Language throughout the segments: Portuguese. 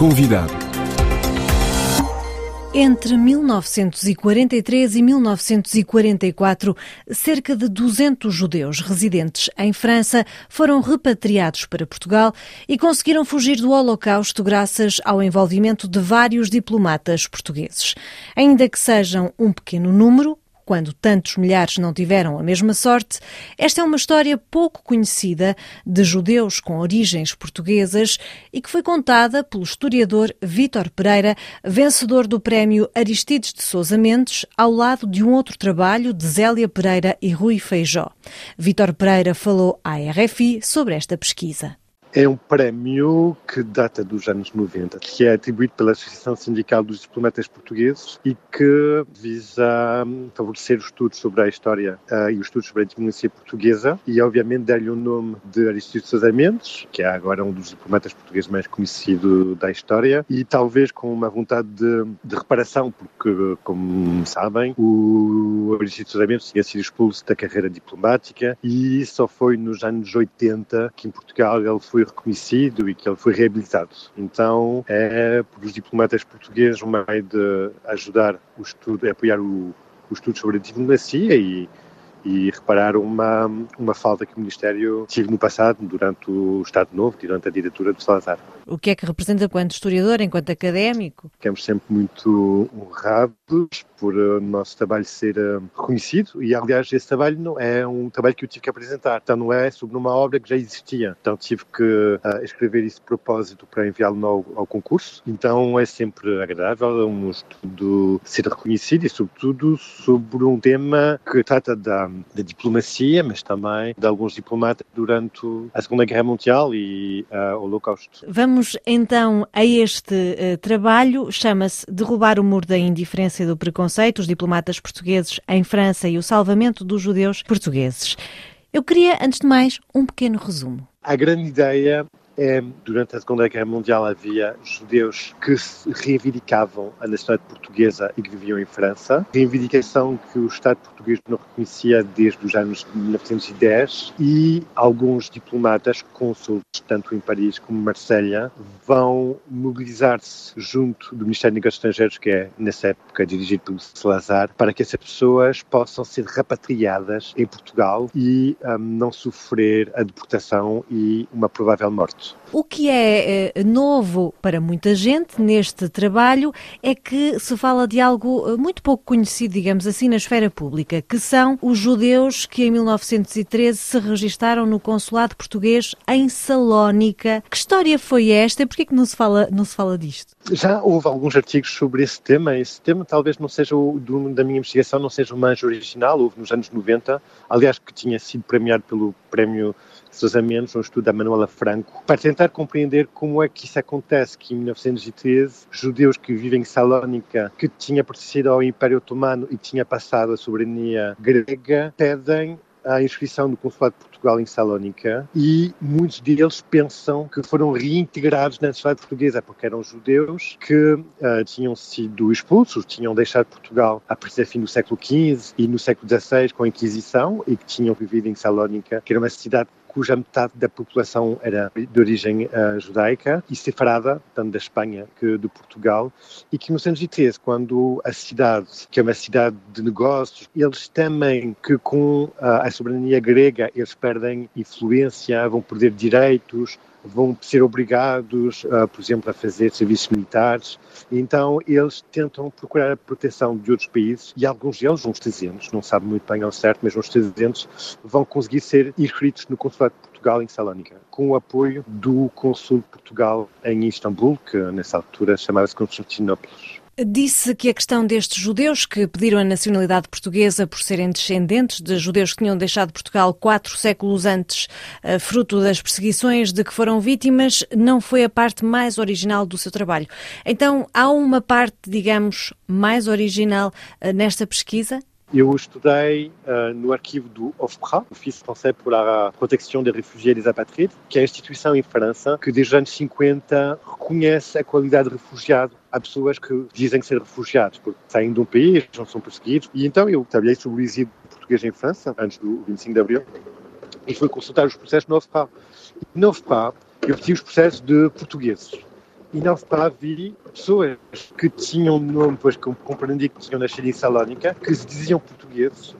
Convidado. Entre 1943 e 1944, cerca de 200 judeus residentes em França foram repatriados para Portugal e conseguiram fugir do Holocausto graças ao envolvimento de vários diplomatas portugueses. Ainda que sejam um pequeno número, quando tantos milhares não tiveram a mesma sorte, esta é uma história pouco conhecida de judeus com origens portuguesas e que foi contada pelo historiador Vítor Pereira, vencedor do prémio Aristides de Sousa Mendes, ao lado de um outro trabalho de Zélia Pereira e Rui Feijó. Vítor Pereira falou à RFI sobre esta pesquisa. É um prémio que data dos anos 90, que é atribuído pela Associação Sindical dos Diplomatas Portugueses e que visa hum, favorecer os estudos sobre a história uh, e os estudos sobre a diplomacia portuguesa e, obviamente, dar-lhe o nome de Aristides Sousa Mendes, que é agora um dos diplomatas portugueses mais conhecido da história e talvez com uma vontade de, de reparação, porque, como sabem, o Aristides Sousa Mendes tinha sido expulso da carreira diplomática e só foi nos anos 80 que em Portugal ele foi foi reconhecido e que ele foi reabilitado. Então é para os diplomatas portugueses um meio de ajudar o estudo, apoiar o, o estudo sobre a diplomacia e e reparar uma, uma falta que o Ministério tive no passado, durante o Estado Novo, durante a ditadura de Salazar. O que é que representa enquanto historiador, enquanto académico? Ficamos sempre muito honrados por eh, o nosso trabalho ser eh, reconhecido e, aliás, esse trabalho não é um trabalho que eu tive que apresentar, então não é sobre uma obra que já existia, então tive que uh, escrever isso de propósito para enviá-lo ao, ao, concurso, então é sempre agradável um estudo ser reconhecido e, sobretudo, sobre um tema que trata da da diplomacia, mas também de alguns diplomatas durante a Segunda Guerra Mundial e uh, o Holocausto. Vamos então a este uh, trabalho, chama-se Derrubar o Muro da Indiferença e do Preconceito, os diplomatas portugueses em França e o salvamento dos judeus portugueses. Eu queria, antes de mais, um pequeno resumo. A grande ideia durante a Segunda Guerra Mundial havia judeus que reivindicavam a nacionalidade portuguesa e que viviam em França, reivindicação que o Estado português não reconhecia desde os anos 1910 e alguns diplomatas, cônsules, tanto em Paris como em Marselha, vão mobilizar-se junto do Ministério dos Negócios Estrangeiros, que é nessa época dirigido pelo Salazar, para que essas pessoas possam ser repatriadas em Portugal e um, não sofrer a deportação e uma provável morte. O que é eh, novo para muita gente neste trabalho é que se fala de algo eh, muito pouco conhecido, digamos assim, na esfera pública, que são os judeus que em 1913 se registaram no consulado português em Salónica. Que história foi esta porquê que não se fala, não se fala disto? Já houve alguns artigos sobre esse tema. Esse tema talvez não seja o da minha investigação, não seja o mais original. Houve nos anos 90, aliás, que tinha sido premiado pelo prémio Sousa Mendes, um estudo da Manuela Franco, para tentar compreender como é que isso acontece, que em 1913 judeus que vivem em Salónica, que tinha pertencido ao Império Otomano e tinha passado a soberania grega, pedem a inscrição do Consulado de Portugal em Salónica e muitos deles pensam que foram reintegrados na sociedade portuguesa porque eram judeus que uh, tinham sido expulsos, tinham deixado Portugal a partir do fim do século XV e no século XVI com a Inquisição e que tinham vivido em Salónica, que era uma cidade cuja metade da população era de origem uh, judaica e separada, tanto da Espanha que de Portugal, e que 1913, quando a cidade, que é uma cidade de negócios, eles temem que com uh, a soberania grega eles perdem influência, vão perder direitos, vão ser obrigados, uh, por exemplo, a fazer serviços militares. Então, eles tentam procurar a proteção de outros países e alguns deles, uns 300, não sabem muito bem ao certo, mas uns 300, vão conseguir ser inscritos no Consulado de Portugal em Salónica, com o apoio do Consul de Portugal em Istambul, que nessa altura chamava-se Constantinopla. Disse que a questão destes judeus que pediram a nacionalidade portuguesa por serem descendentes de judeus que tinham deixado Portugal quatro séculos antes, eh, fruto das perseguições de que foram vítimas, não foi a parte mais original do seu trabalho. Então, há uma parte, digamos, mais original eh, nesta pesquisa? Eu estudei uh, no arquivo do OFPRA, Office Français pour la Protection des Réfugiés et des Apatrides, que é a instituição em França que desde os anos 50 reconhece a qualidade de refugiado Há pessoas que dizem ser refugiados porque saem de um país, não são perseguidos. E então eu trabalhei sobre o exílio português em França, antes do 25 de Abril, e fui consultar os processos no OFPRA. No OFPRA eu pedi os processos de portugueses e não havia pessoas que tinham nome, pois compreendi que tinham nascido em Salónica, que se diziam portugueses.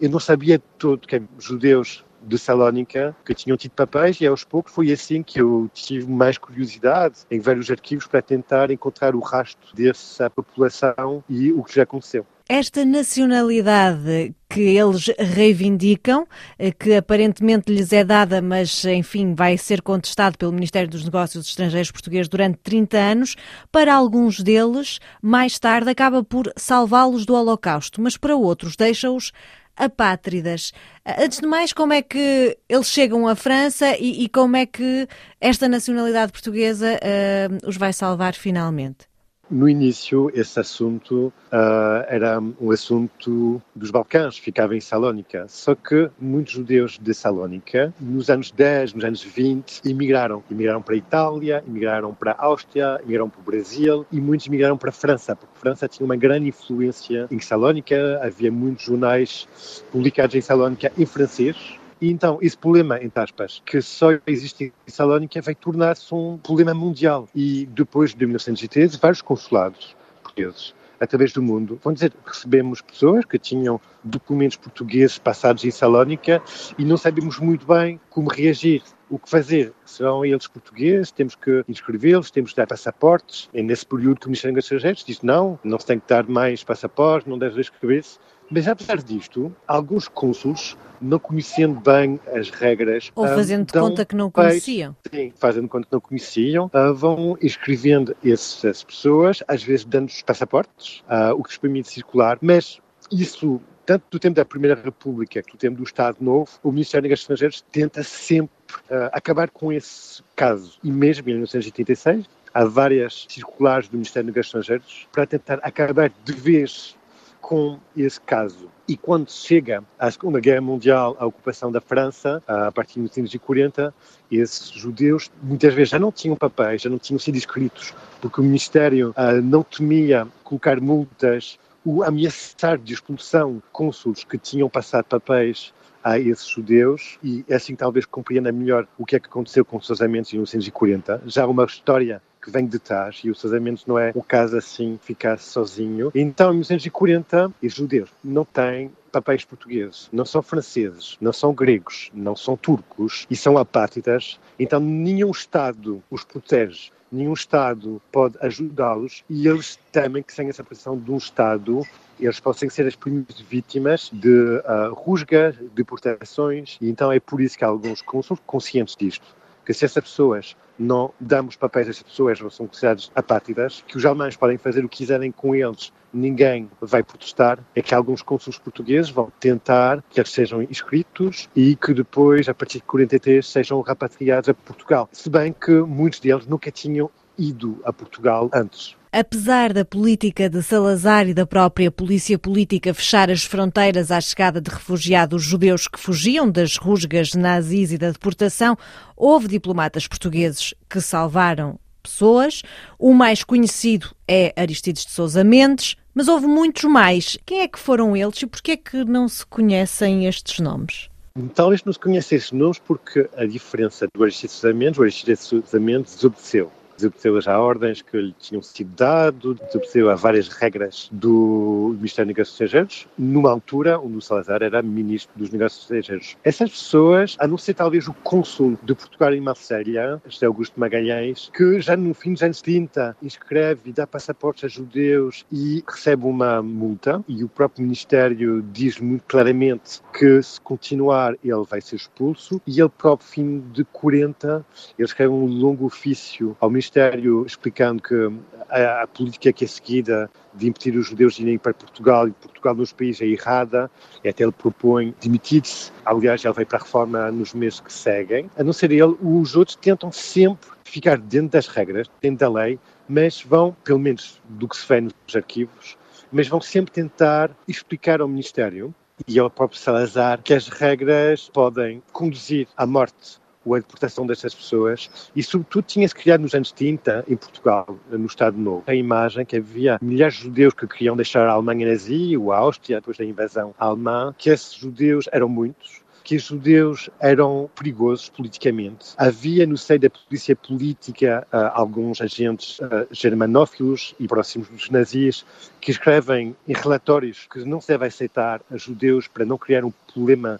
Eu não sabia todo que judeus de Salónica que tinham tido papéis e aos poucos foi assim que eu tive mais curiosidade em ver os arquivos para tentar encontrar o rastro dessa população e o que já aconteceu. Esta nacionalidade que eles reivindicam, eh, que aparentemente lhes é dada, mas enfim vai ser contestado pelo Ministério dos Negócios Estrangeiros português durante 30 anos, para alguns deles, mais tarde acaba por salvá-los do Holocausto, mas para outros deixa-os apátridas. Antes de mais, como é que eles chegam à França e, e como é que esta nacionalidade portuguesa uh, os vai salvar finalmente? No início, esse assunto uh, era um assunto dos Balcãs, ficava em Salónica. Só que muitos judeus de Salónica, nos anos 10, nos anos 20, emigraram. Emigraram para a Itália, emigraram para a Áustria, emigraram para o Brasil e muitos emigraram para a França, porque a França tinha uma grande influência em Salónica, havia muitos jornais publicados em Salónica em francês e então, esse problema, entre aspas, que só existe em Salónica, vai tornar-se um problema mundial. E depois de 1913, vários consulados portugueses através do mundo. Vão dizer, recebemos pessoas que tinham documentos portugueses passados em Salónica e não sabemos muito bem como reagir. O que fazer? Serão eles portugueses? Temos que inscrevê-los? Temos que dar passaportes? E nesse período que o Ministério dos Estrangeiros diz não, não se tem que dar mais passaportes, não deve escrever-se. Mas apesar disto, alguns cônsules, não conhecendo bem as regras. Ou ah, fazendo de conta que não conheciam. Sim, fazendo de conta que não conheciam, uh, vão inscrevendo essas pessoas, às vezes dando-lhes passaportes, uh, o que lhes permite circular, mas isso tanto do tempo da Primeira República que do tempo do Estado Novo, o Ministério dos Negócios Estrangeiros tenta sempre uh, acabar com esse caso. E mesmo em 1986, há várias circulares do Ministério dos Negócios Estrangeiros para tentar acabar de vez com esse caso. E quando chega à Segunda Guerra Mundial, a ocupação da França, a partir de 1940, esses judeus muitas vezes já não tinham papéis, já não tinham sido inscritos, porque o Ministério uh, não temia colocar multas ou ameaçar de expulsão cônsules que tinham passado papéis a esses judeus e é assim talvez compreenda melhor o que é que aconteceu com os casamentos em 1940. Já uma história que vem de trás e os casamentos não é o caso assim ficar sozinho. Então, em 1940, os judeus não têm papéis portugueses, não são franceses, não são gregos, não são turcos e são apátridas. Então, nenhum Estado os protege nenhum Estado pode ajudá-los e eles temem que sem essa proteção de um Estado eles possam ser as primeiras vítimas de uh, rusgas, deportações e então é por isso que alguns são conscientes disto que se essas pessoas não damos papéis a essas pessoas ou são consideradas apátridas, que os alemães podem fazer o que quiserem com eles, ninguém vai protestar, é que alguns cônsules portugueses vão tentar que eles sejam inscritos e que depois, a partir de 43, sejam repatriados a Portugal. Se bem que muitos deles nunca tinham ido a Portugal antes. Apesar da política de Salazar e da própria polícia política fechar as fronteiras à chegada de refugiados judeus que fugiam das rusgas nazis e da deportação, houve diplomatas portugueses que salvaram pessoas. O mais conhecido é Aristides de Sousa Mendes, mas houve muitos mais. Quem é que foram eles e porquê é que não se conhecem estes nomes? Talvez não se conheçam estes nomes porque a diferença do Aristides de Sousa Mendes, o Aristides de Sousa Mendes desobedeceu desobedeceu às ordens que lhe tinham sido dado, desobedeceu a várias regras do Ministério dos Negócios Estrangeiros, numa altura onde o Salazar era ministro dos Negócios Estrangeiros. Essas pessoas, a não ser talvez o cônsul de Portugal em Marselha, José Augusto Magalhães, que já no fim dos anos 30 inscreve e dá passaportes a judeus e recebe uma multa, e o próprio Ministério diz muito claramente que se continuar ele vai ser expulso, e ele próprio, fim de 40, ele escreve um longo ofício ao Ministério Ministério explicando que a, a, política que é seguida de impedir os judeus de irem para Portugal e Portugal nos países é errada, e até ele propõe demitir-se. Aliás, ele veio para a reforma nos meses que seguem. A não ser ele, os outros tentam sempre ficar dentro das regras, dentro da lei, mas vão, pelo menos do que se vê nos arquivos, mas vão sempre tentar explicar ao Ministério e ao próprio Salazar que as regras podem conduzir à morte a deportação destas pessoas e, sobretudo, tinha-se criado nos anos 30, em Portugal, no Estado Novo, a imagem que havia milhares de judeus que queriam deixar a Alemanha nazi ou a Áustria depois da invasão alemã, que esses judeus eram muitos, que os judeus eram perigosos politicamente. Havia no seio da polícia política uh, alguns agentes uh, germanófilos e próximos dos nazis que escrevem em relatórios que não se deve aceitar a judeus para não criar um problema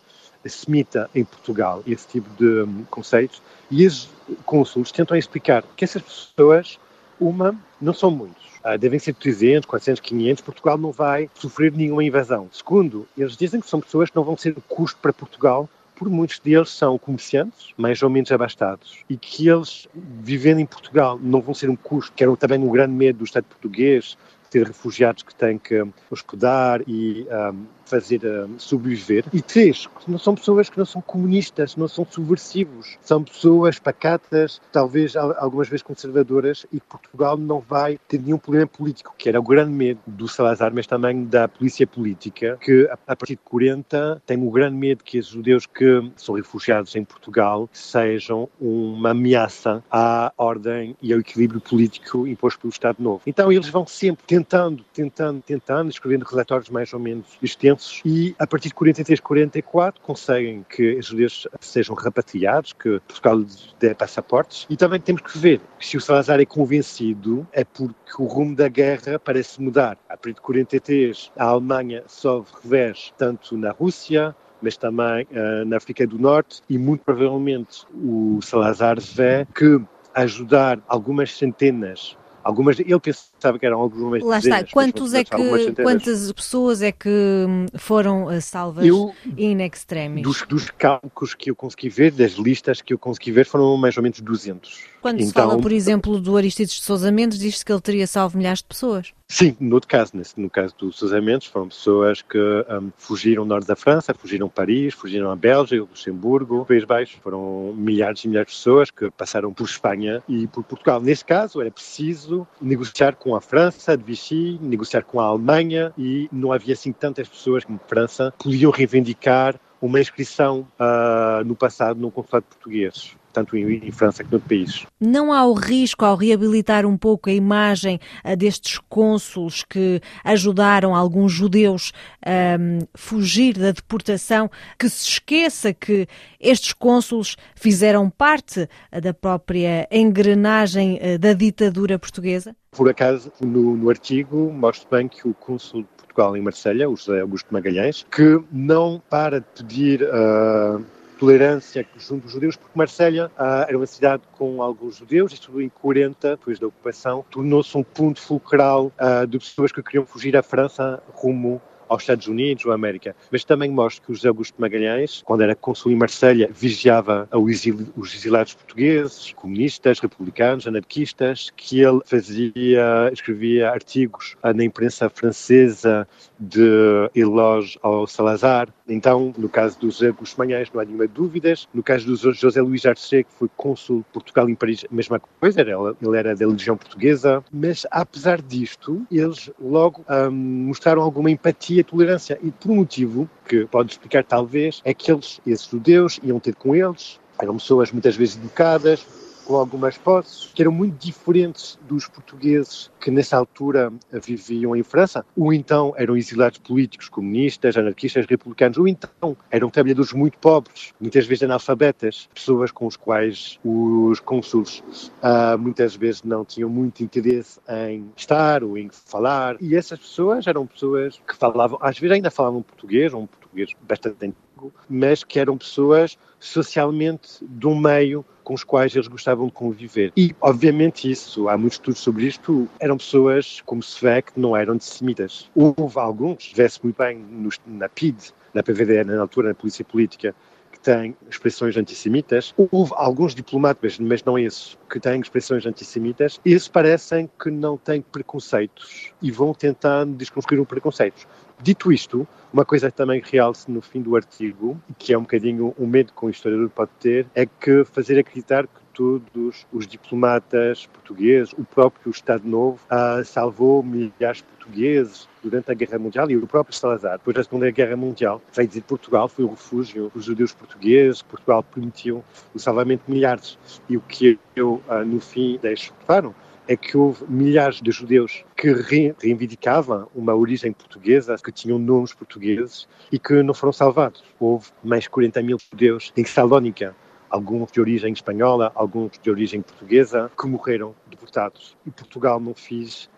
semita em Portugal, esse tipo de um, conceitos. E os cônsules tentam explicar que essas pessoas, uma, não são muitos Uh, devem ser 300, 400, 500. Portugal não vai sofrer nenhuma invasão. Segundo, eles dizem que são pessoas que não vão ser custo para Portugal, por muitos deles são comerciantes, mais ou menos abastados, e que eles, vivendo em Portugal, não vão ser um custo, que era também um grande medo do Estado português, ter refugiados que têm que hospedar e um, fazer um, sobreviver. E três, não são pessoas que não são comunistas, não são subversivos, são pessoas pacatas, talvez algumas vezes conservadoras, e Portugal não vai ter nenhum problema político, que era o grande medo do Salazar, mas também da polícia política, que a partir de 40 tem o grande medo que os judeus que são refugiados em Portugal sejam uma ameaça à ordem e ao equilíbrio político imposto pelo Estado Novo. Então eles vão sempre tentando, tentando, tentando, escrevendo relatórios mais ou menos extensos e a partir de 43, 44 conseguem que os judeus sejam repatriados, que Portugal dê passaportes. E também temos que ver se o Salazar é convencido é porque o rumo da guerra parece mudar. A partir de 43 a Alemanha sofre revés tanto na Rússia mas também uh, na África do Norte. E muito provavelmente o Salazar vê que ajudar algumas centenas Algumas, ele pensava que eram algumas Lá dezenas, está, Quantos é que, quantas pessoas é que hum, foram eh, salvas eu, in extremis? Dos, dos cálculos que eu consegui ver, das listas que eu consegui ver, foram mais ou menos 200. Quando então, se fala, por exemplo, do Aristides de Sousa Mendes, diz-se que ele teria salvo milhares de pessoas. Sim, no outro caso, nesse, no caso do Sousa Mendes, foram pessoas que um, fugiram do norte da França, fugiram Paris, fugiram a Bélgica, Luxemburgo, País Baixo. Foram milhares e milhares de pessoas que passaram por Espanha e por Portugal. Nesse caso, era preciso negociar com a França, de Vichy, negociar com a Alemanha e não havia assim tantas pessoas como França podiam reivindicar uma inscrição uh, no passado no consulado português tanto em, França como no país. Não há o risco, ao reabilitar um pouco a imagem uh, destes cônsules que ajudaram alguns judeus a um, fugir da deportação, que se esqueça que estes cônsules fizeram parte uh, da própria engrenagem uh, da ditadura portuguesa? Por acaso, no, no artigo, mostro bem que o cônsul de Portugal em Marselha, o José Augusto Magalhães, que não para de pedir uh, tolerância junto dos judeus, porque Marselha ah, era uma cidade com alguns judeus, isto em 40, depois da ocupação, tornou-se um ponto fulcral ah, de pessoas que queriam fugir à França rumo aos Estados Unidos ou à América. Mas também mostra que o José Augusto Magalhães, quando era consul em Marselha, vigiava os exilados portugueses, comunistas, republicanos, anarquistas, que ele fazia, escrevia artigos na imprensa francesa de elogio ao Salazar. Então, no caso do José Magalhães, não há nenhuma dúvida. No caso do José Luís Arce, que foi cônsul de Portugal em Paris, a mesma coisa, ele era da Legião Portuguesa. Mas, apesar disto, eles logo um, mostraram alguma empatia e tolerância. E por um motivo que pode explicar, talvez, é que eles, esses judeus, iam ter com eles, eram pessoas muitas vezes educadas, com algumas posses, que eram muito diferentes dos portugueses que nessa altura viviam em França, ou então eram exilados políticos, comunistas, anarquistas, republicanos, ou então eram trabalhadores muito pobres, muitas vezes analfabetas, pessoas com os quais os cônsules uh, muitas vezes não tinham muito interesse em estar ou em falar, e essas pessoas eram pessoas que falavam, às vezes ainda falavam português, um português bastante mas que eram pessoas socialmente um meio com os quais eles gostavam de conviver. E, obviamente, isso, há muitos estudos sobre isto, eram pessoas, como se vê, que não eram antissemitas. Houve alguns, vê-se muito bem na PID, na PVD, na altura, na Polícia Política, que têm expressões antissemitas. Houve alguns diplomatas, mas não esses, que têm expressões antissemitas. Esses parecem que não têm preconceitos e vão tentando desconstruir os preconceitos. Dito isto, uma coisa que também realce no fim do artigo, que é um bocadinho o medo que um historiador pode ter, é que fazer acreditar que todos os diplomatas portugueses, o próprio Estado Novo, uh, salvou milhares de portugueses durante a Guerra Mundial e o próprio Salazar, depois da Segunda Guerra Mundial, veio dizer que Portugal foi o refúgio dos judeus portugueses, Portugal permitiu o salvamento de milhares. E o que eu, uh, no fim, deixo claro é que houve milhares de judeus que reivindicavam uma origem portuguesa, que tinham nomes portugueses e que não foram salvados. Houve mais de 40 mil judeus em Salónica, alguns de origem espanhola, alguns de origem portuguesa, que morreram deportados. E Portugal não fez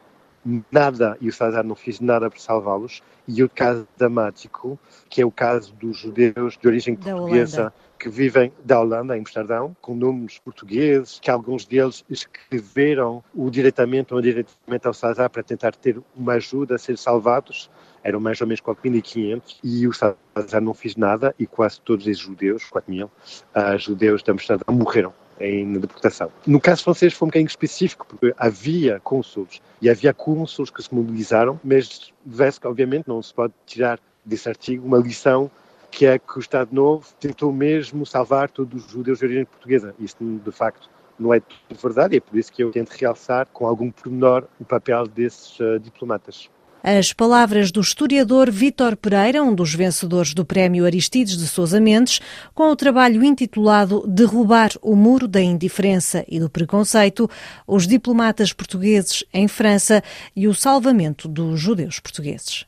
nada, e o César não fez nada para salvá-los. E o caso dramático, que é o caso dos judeus de origem da portuguesa, Holanda que vivem da Holanda, em Amsterdão, com nomes portugueses, que alguns deles escreveram o diretamente ou indiretamente ao Salazar para tentar ter uma ajuda a ser salvados. Eram mais ou menos 4.500 e o Salazar não fez nada e quase todos esses judeus, 4.000, uh, ah, judeus de Amsterdão morreram em deportação. No caso francês foi um bocadinho específico, porque havia cônsules e havia cônsules que se mobilizaram, mas vê-se que obviamente não se pode tirar desse artigo uma lição que é que o Estado Novo tentou mesmo salvar todos os judeus de origem portuguesa. Isto, de facto, não é tudo verdade e é por isso que eu tento realçar com algum pormenor o papel desses uh, diplomatas. As palavras do historiador Vítor Pereira, um dos vencedores do Prémio Aristides de Sousa Mendes, com o trabalho intitulado Derrubar o Muro da Indiferença e do Preconceito, os diplomatas portugueses em França e o salvamento dos judeus portugueses.